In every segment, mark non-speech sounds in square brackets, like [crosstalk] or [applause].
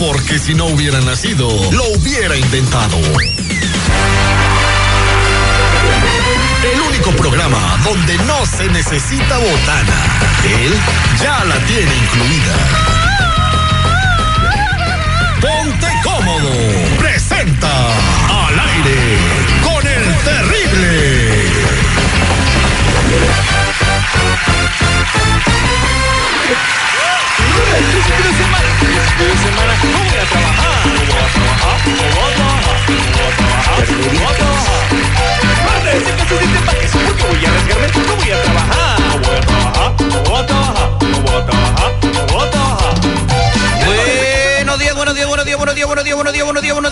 Porque si no hubiera nacido, lo hubiera inventado. El único programa donde no se necesita botana. Él ya la tiene incluida.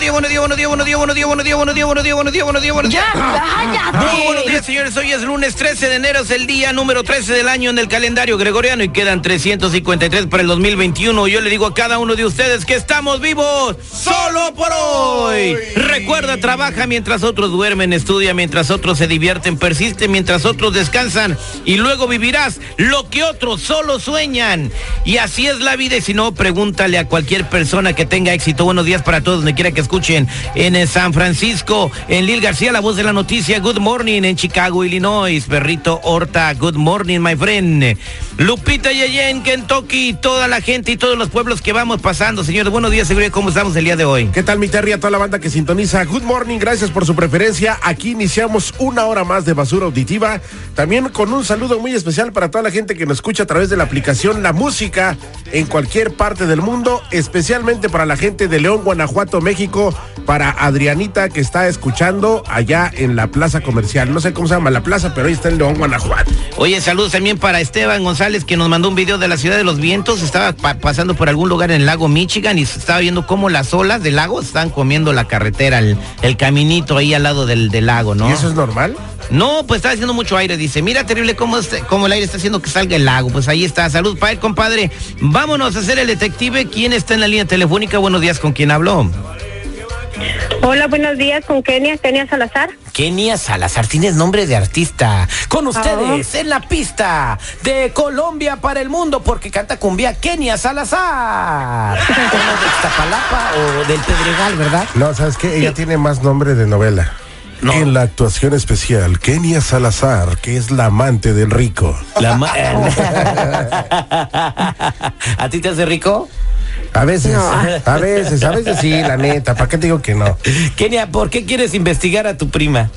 Días, buenos días, buenos días, buenos días, buenos días, buenos días, buenos días, buenos días, buenos días, buenos días, buenos días. ¡Ya, Muy buenos días, señores. Hoy es lunes 13 de enero, es el día número 13 del año en el calendario gregoriano y quedan 353 para el 2021. Yo le digo a cada uno de ustedes que estamos vivos solo por hoy. Recuerda, trabaja mientras otros duermen, estudia mientras otros se divierten, persiste mientras otros descansan y luego vivirás lo que otros solo sueñan. Y así es la vida y si no, pregúntale a cualquier persona que tenga éxito. Buenos días para todos, donde quiera que escuchen. En eh, San Francisco, en Lil García, la voz de la noticia. Good morning en Chicago, Illinois. Perrito Horta, good morning, my friend. Lupita Yeye en Kentucky, toda la gente y todos los pueblos que vamos pasando. Señores, buenos días, seguridad. ¿Cómo estamos el día de hoy? ¿Qué tal mi Terry? A toda la banda que sintoniza. Good morning, gracias por su preferencia. Aquí iniciamos una hora más de basura auditiva. También con un saludo muy especial para toda la gente que nos escucha a través de la aplicación La Música en cualquier parte del mundo, especialmente para la gente de León, Guanajuato, México, para Adrianita que está escuchando allá en la plaza comercial. No sé cómo se llama la plaza, pero ahí está en León, Guanajuato. Oye, saludos también para Esteban González que nos mandó un video de la ciudad de los vientos. Estaba pa- pasando por algún lugar en el lago Michigan y estaba viendo cómo las olas del lago están comiendo la carretera, el, el caminito ahí al lado del, del lago, ¿no? ¿Y eso es normal? No, pues está haciendo mucho aire. Dice, mira, terrible cómo, este- cómo el aire está haciendo que salga el lago. Pues ahí está. Salud para él, compadre. Vámonos a hacer el detective. ¿Quién está en la línea telefónica? Buenos días, ¿con quién habló? Hola, buenos días, con Kenia, Kenia Salazar. Kenia Salazar, tienes nombre de artista. Con ustedes, en la pista de Colombia para el mundo, porque canta cumbia Kenia Salazar. [laughs] Como de Iztapalapa o del Pedregal, ¿verdad? No, ¿sabes qué? Ella tiene más nombre de novela. No. En la actuación especial, Kenia Salazar, que es la amante del rico. La ma- [laughs] [laughs] ¿A ti te hace rico? A veces, a veces, a veces sí, la neta. ¿Para qué te digo que no? Kenia, ¿por qué quieres investigar a tu prima?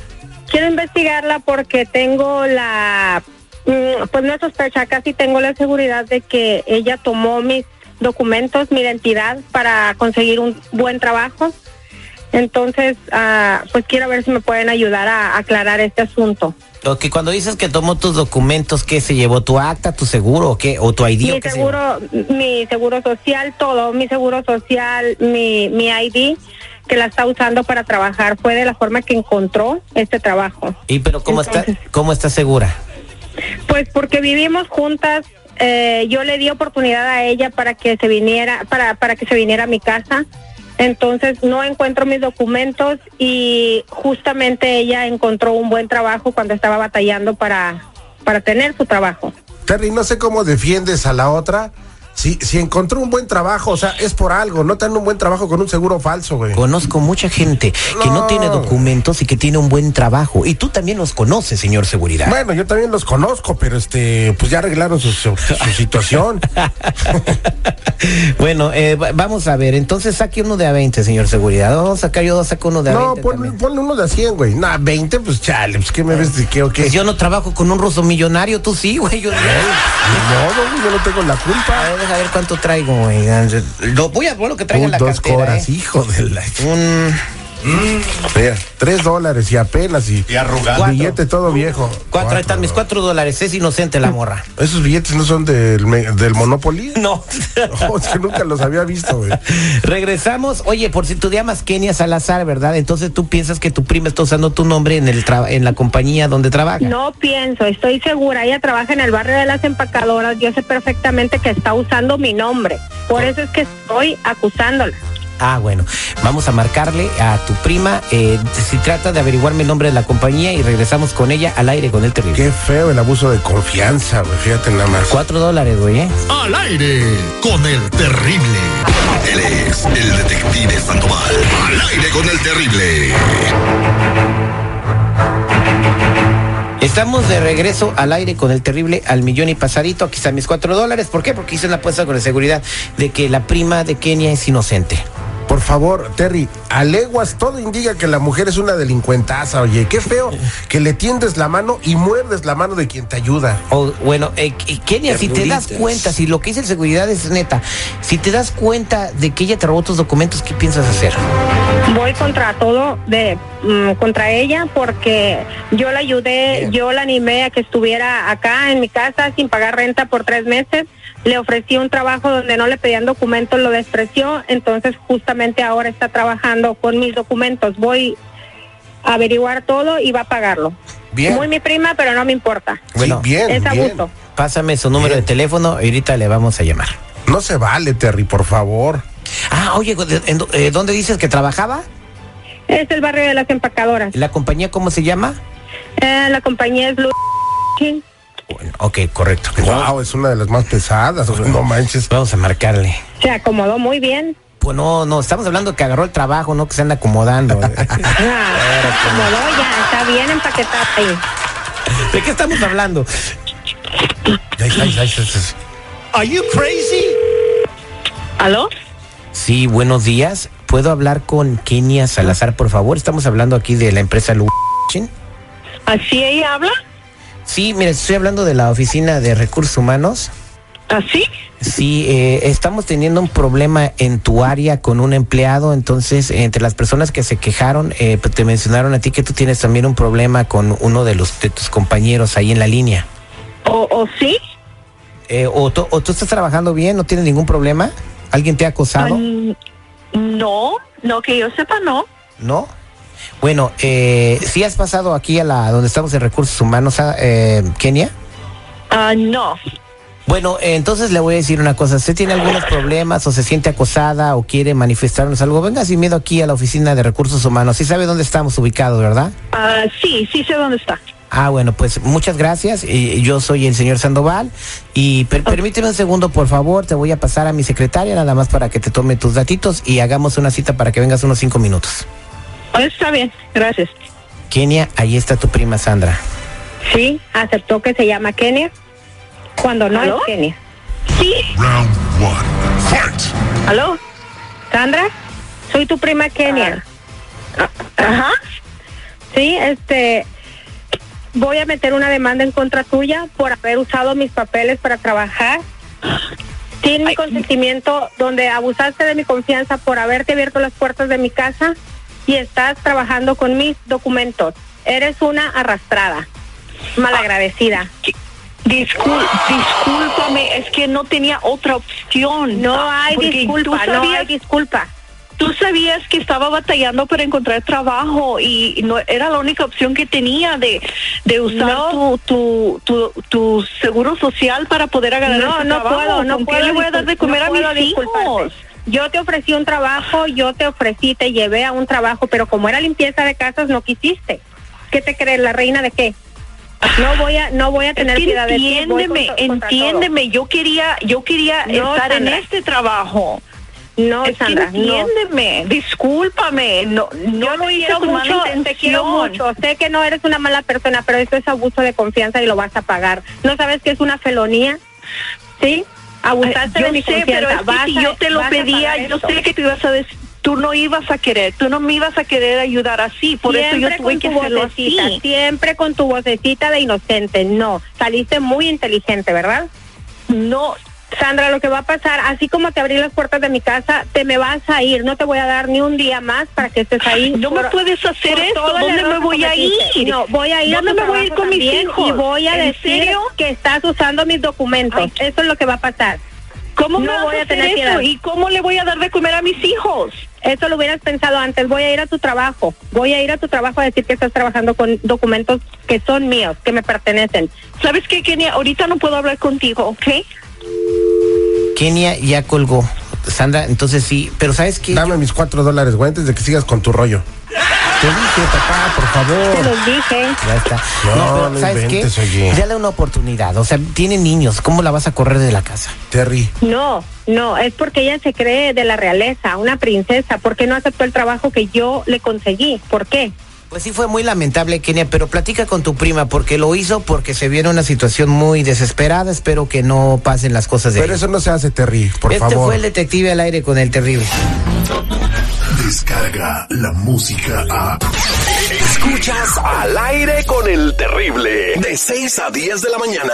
Quiero investigarla porque tengo la, mm, pues no sospecha, casi tengo la seguridad de que ella tomó mis documentos, mi identidad para conseguir un buen trabajo. Entonces, ah, pues quiero ver si me pueden ayudar a aclarar este asunto. O que cuando dices que tomó tus documentos, ¿qué se llevó? ¿Tu acta, tu seguro o qué? ¿O tu ID? o Mi se seguro, mi seguro social, todo, mi seguro social, mi, mi ID que la está usando para trabajar fue de la forma que encontró este trabajo. ¿Y pero cómo está, cómo está segura? Pues porque vivimos juntas, eh, yo le di oportunidad a ella para que se viniera, para, para que se viniera a mi casa. Entonces no encuentro mis documentos y justamente ella encontró un buen trabajo cuando estaba batallando para, para tener su trabajo. Terry, no sé cómo defiendes a la otra. Si, si encontró un buen trabajo, o sea, es por algo. No tener un buen trabajo con un seguro falso, güey. Conozco mucha gente que no No. tiene documentos y que tiene un buen trabajo. Y tú también los conoces, señor seguridad. Bueno, yo también los conozco, pero este, pues ya arreglaron su, su- su [laughs] situación. [laughs] bueno, eh, va- vamos a ver. Entonces saque uno de a 20, señor seguridad. Vamos a sacar yo, saco uno de a No, 20. pon- también. ponle uno de a 100, güey. Nah, 20, pues chale, pues ¿qué me ves de qué o qué? Pues yo no trabajo con un ruso millonario, tú sí, güey. Yo, modo, güey, yo no tengo la culpa. Deja ver cuánto traigo, güey. Lo voy a ver lo que traigo en la dos cartera. coras, eh. hijo de la... Un Mira, tres dólares y apenas y, Y arrugado. billete todo viejo. Cuatro, ahí están mis cuatro dólares. Es inocente la morra. Esos billetes no son del, del Monopoly. [laughs] No. No, [laughs] es que nunca los había visto, güey. Regresamos. Oye, por si tú te llamas Kenia Salazar, ¿verdad? Entonces tú piensas que tu prima está usando tu nombre en el tra- en la compañía donde trabaja. No pienso, estoy segura. Ella trabaja en el barrio de las empacadoras. Yo sé perfectamente que está usando mi nombre. Por eso es que estoy acusándola. Ah, bueno. Vamos a marcarle a tu prima. Eh, si trata de averiguarme el nombre de la compañía y regresamos con ella al aire con el terrible. Qué feo el abuso de confianza, güey. Fíjate nada más. Cuatro dólares, güey, ¿eh? Al aire con el terrible. Él es el detective Sandoval. Al aire con el terrible. Estamos de regreso al aire con el terrible al millón y pasadito. Aquí están mis cuatro dólares. ¿Por qué? Porque hice una apuesta con la seguridad de que la prima de Kenia es inocente. Por favor, Terry, a leguas todo indica que la mujer es una delincuentaza, oye. Qué feo que le tiendes la mano y muerdes la mano de quien te ayuda. O, bueno, eh, Kenia, si te das cuenta, si lo que dice el seguridad es neta, si te das cuenta de que ella te robó tus documentos, ¿qué piensas hacer? Voy contra todo de mm, contra ella porque yo la ayudé, yo la animé a que estuviera acá en mi casa sin pagar renta por tres meses. Le ofrecí un trabajo donde no le pedían documentos, lo despreció. Entonces justamente ahora está trabajando con mis documentos. Voy a averiguar todo y va a pagarlo. Bien. Muy mi prima, pero no me importa. Bueno, sí, bien, es bien. abuso. Pásame su número Bien. de teléfono y ahorita le vamos a llamar. No se vale, Terry, por favor. Ah, oye, ¿de- en do- eh, ¿dónde dices que trabajaba? Es el barrio de las empacadoras. ¿La compañía cómo se llama? Eh, la compañía es Blue. Bueno, ok, correcto. Wow, es una de las más pesadas, no manches. Vamos a marcarle. Se acomodó muy bien. Pues no, no, estamos hablando que agarró el trabajo, no que se anda acomodando. [laughs] Ah, se acomodó ya, está bien empaquetada ahí. ¿De qué estamos hablando? Ay, ay, ay, ay, ay. Are you crazy? ¿Aló? Sí, buenos días. ¿Puedo hablar con Kenia Salazar, por favor? Estamos hablando aquí de la empresa Lu. ¿Así ella habla? Sí, mire, estoy hablando de la oficina de recursos humanos. ¿Así? Sí, eh, estamos teniendo un problema en tu área con un empleado, entonces entre las personas que se quejaron, eh, pues, te mencionaron a ti que tú tienes también un problema con uno de los de tus compañeros ahí en la línea. ¿O, o sí? Eh, o, tú- o tú estás trabajando bien, no tienes ningún problema? ¿Alguien te ha acosado? Mm, no, no que yo sepa, no. ¿No? Bueno, eh, ¿sí has pasado aquí a la donde estamos en recursos humanos, eh, Kenia? Ah, no. Bueno, eh, entonces le voy a decir una cosa. ¿Usted tiene algunos problemas o se siente acosada o quiere manifestarnos algo? Venga sin miedo aquí a la oficina de recursos humanos. Sí sabe dónde estamos ubicados, ¿verdad? Ah, sí, sí sé dónde está. Ah, bueno, pues muchas gracias. Y yo soy el señor Sandoval. Y per- permíteme un segundo, por favor. Te voy a pasar a mi secretaria nada más para que te tome tus datitos y hagamos una cita para que vengas unos cinco minutos. Está bien, gracias. Kenia, ahí está tu prima Sandra. Sí, aceptó que se llama Kenia. Cuando no es Kenia. Sí. Round one. Fight. ¿Aló? Sandra, soy tu prima Kenia. Ajá. Sí, este. Voy a meter una demanda en contra tuya por haber usado mis papeles para trabajar sin mi consentimiento, donde abusaste de mi confianza por haberte abierto las puertas de mi casa y estás trabajando con mis documentos. Eres una arrastrada, malagradecida. Discul discúlpame, es que no tenía otra opción. No hay disculpa, no hay disculpa. Tú sabías que estaba batallando para encontrar trabajo y no era la única opción que tenía de, de usar No. tu, tu, tu, tu seguro social para poder agarrar No, ese no trabajo. puedo, no ¿Con qué puedo. le voy a dar de comer no a mis hijos? Yo te ofrecí un trabajo, yo te ofrecí, te llevé a un trabajo, pero como era limpieza de casas, no quisiste. ¿Qué te crees, la reina de qué? No voy a, no voy a Es tener que piedad de ti. voy entiéndeme, contra- contra todo. entiéndeme, yo quería, yo quería No, estar Sandra. en este trabajo. No, es Sandra, que no. entiéndeme, discúlpame, no, no Yo lo te hice quiero mucho, te quiero mucho. Sé que no eres una mala persona, pero esto es abuso de confianza y lo vas a pagar. ¿No sabes que es una felonía? ¿Sí? Abusaste yo de mi sé, confianza. pero es que si a- yo te lo pedía, yo esto. sé que tú ibas a decir, tú no ibas a querer, tú no me ibas a querer ayudar así, por eso yo tuve que hacerlo vocecita, así. Siempre con tu vocecita de inocente. No, saliste muy inteligente, ¿verdad? No, Sandra, lo que va a pasar, así como te abrí las puertas de mi casa, te me vas a ir. No te voy a dar ni un día más para que estés ahí. No me puedes hacer eso. ¿Dónde me voy a ir? No, voy a ir ¿Dónde a me voy a ir con mis hijos? Y voy a ¿En decir serio? que estás usando mis documentos. Ay. Eso es lo que va a pasar. ¿Cómo me vas voy a hacer tener eso? ¿Y cómo le voy a dar de comer a mis hijos? Eso lo hubieras pensado antes. Voy a ir a tu trabajo. Voy a ir a tu trabajo a decir que estás trabajando con documentos que son míos, que me pertenecen. ¿Sabes qué, Kenia? Ahorita no puedo hablar contigo, ¿ok? Kenia ya colgó. Sandra, entonces sí, pero ¿sabes qué? Dame mis cuatro dólares, güey, antes de que sigas con tu rollo. Te dije, papá, por Te favor. los dije. Ya está. No, no inventes, oye. Dale una oportunidad. O sea, tiene niños. ¿Cómo la vas a correr de la casa? Terry. No, no, es porque ella se cree de la realeza, una princesa. ¿Por qué no aceptó el trabajo que yo le conseguí? ¿Por qué? Pues sí fue muy lamentable, Kenia, pero platica con tu prima porque lo hizo porque se vio en una situación muy desesperada. Espero que no pasen las cosas de Pero ahí. eso no se hace, Terry, por Este favor. fue el detective al aire con el terrible. Descarga la música a. Escuchas al aire con el terrible. De 6 a 10 de la mañana.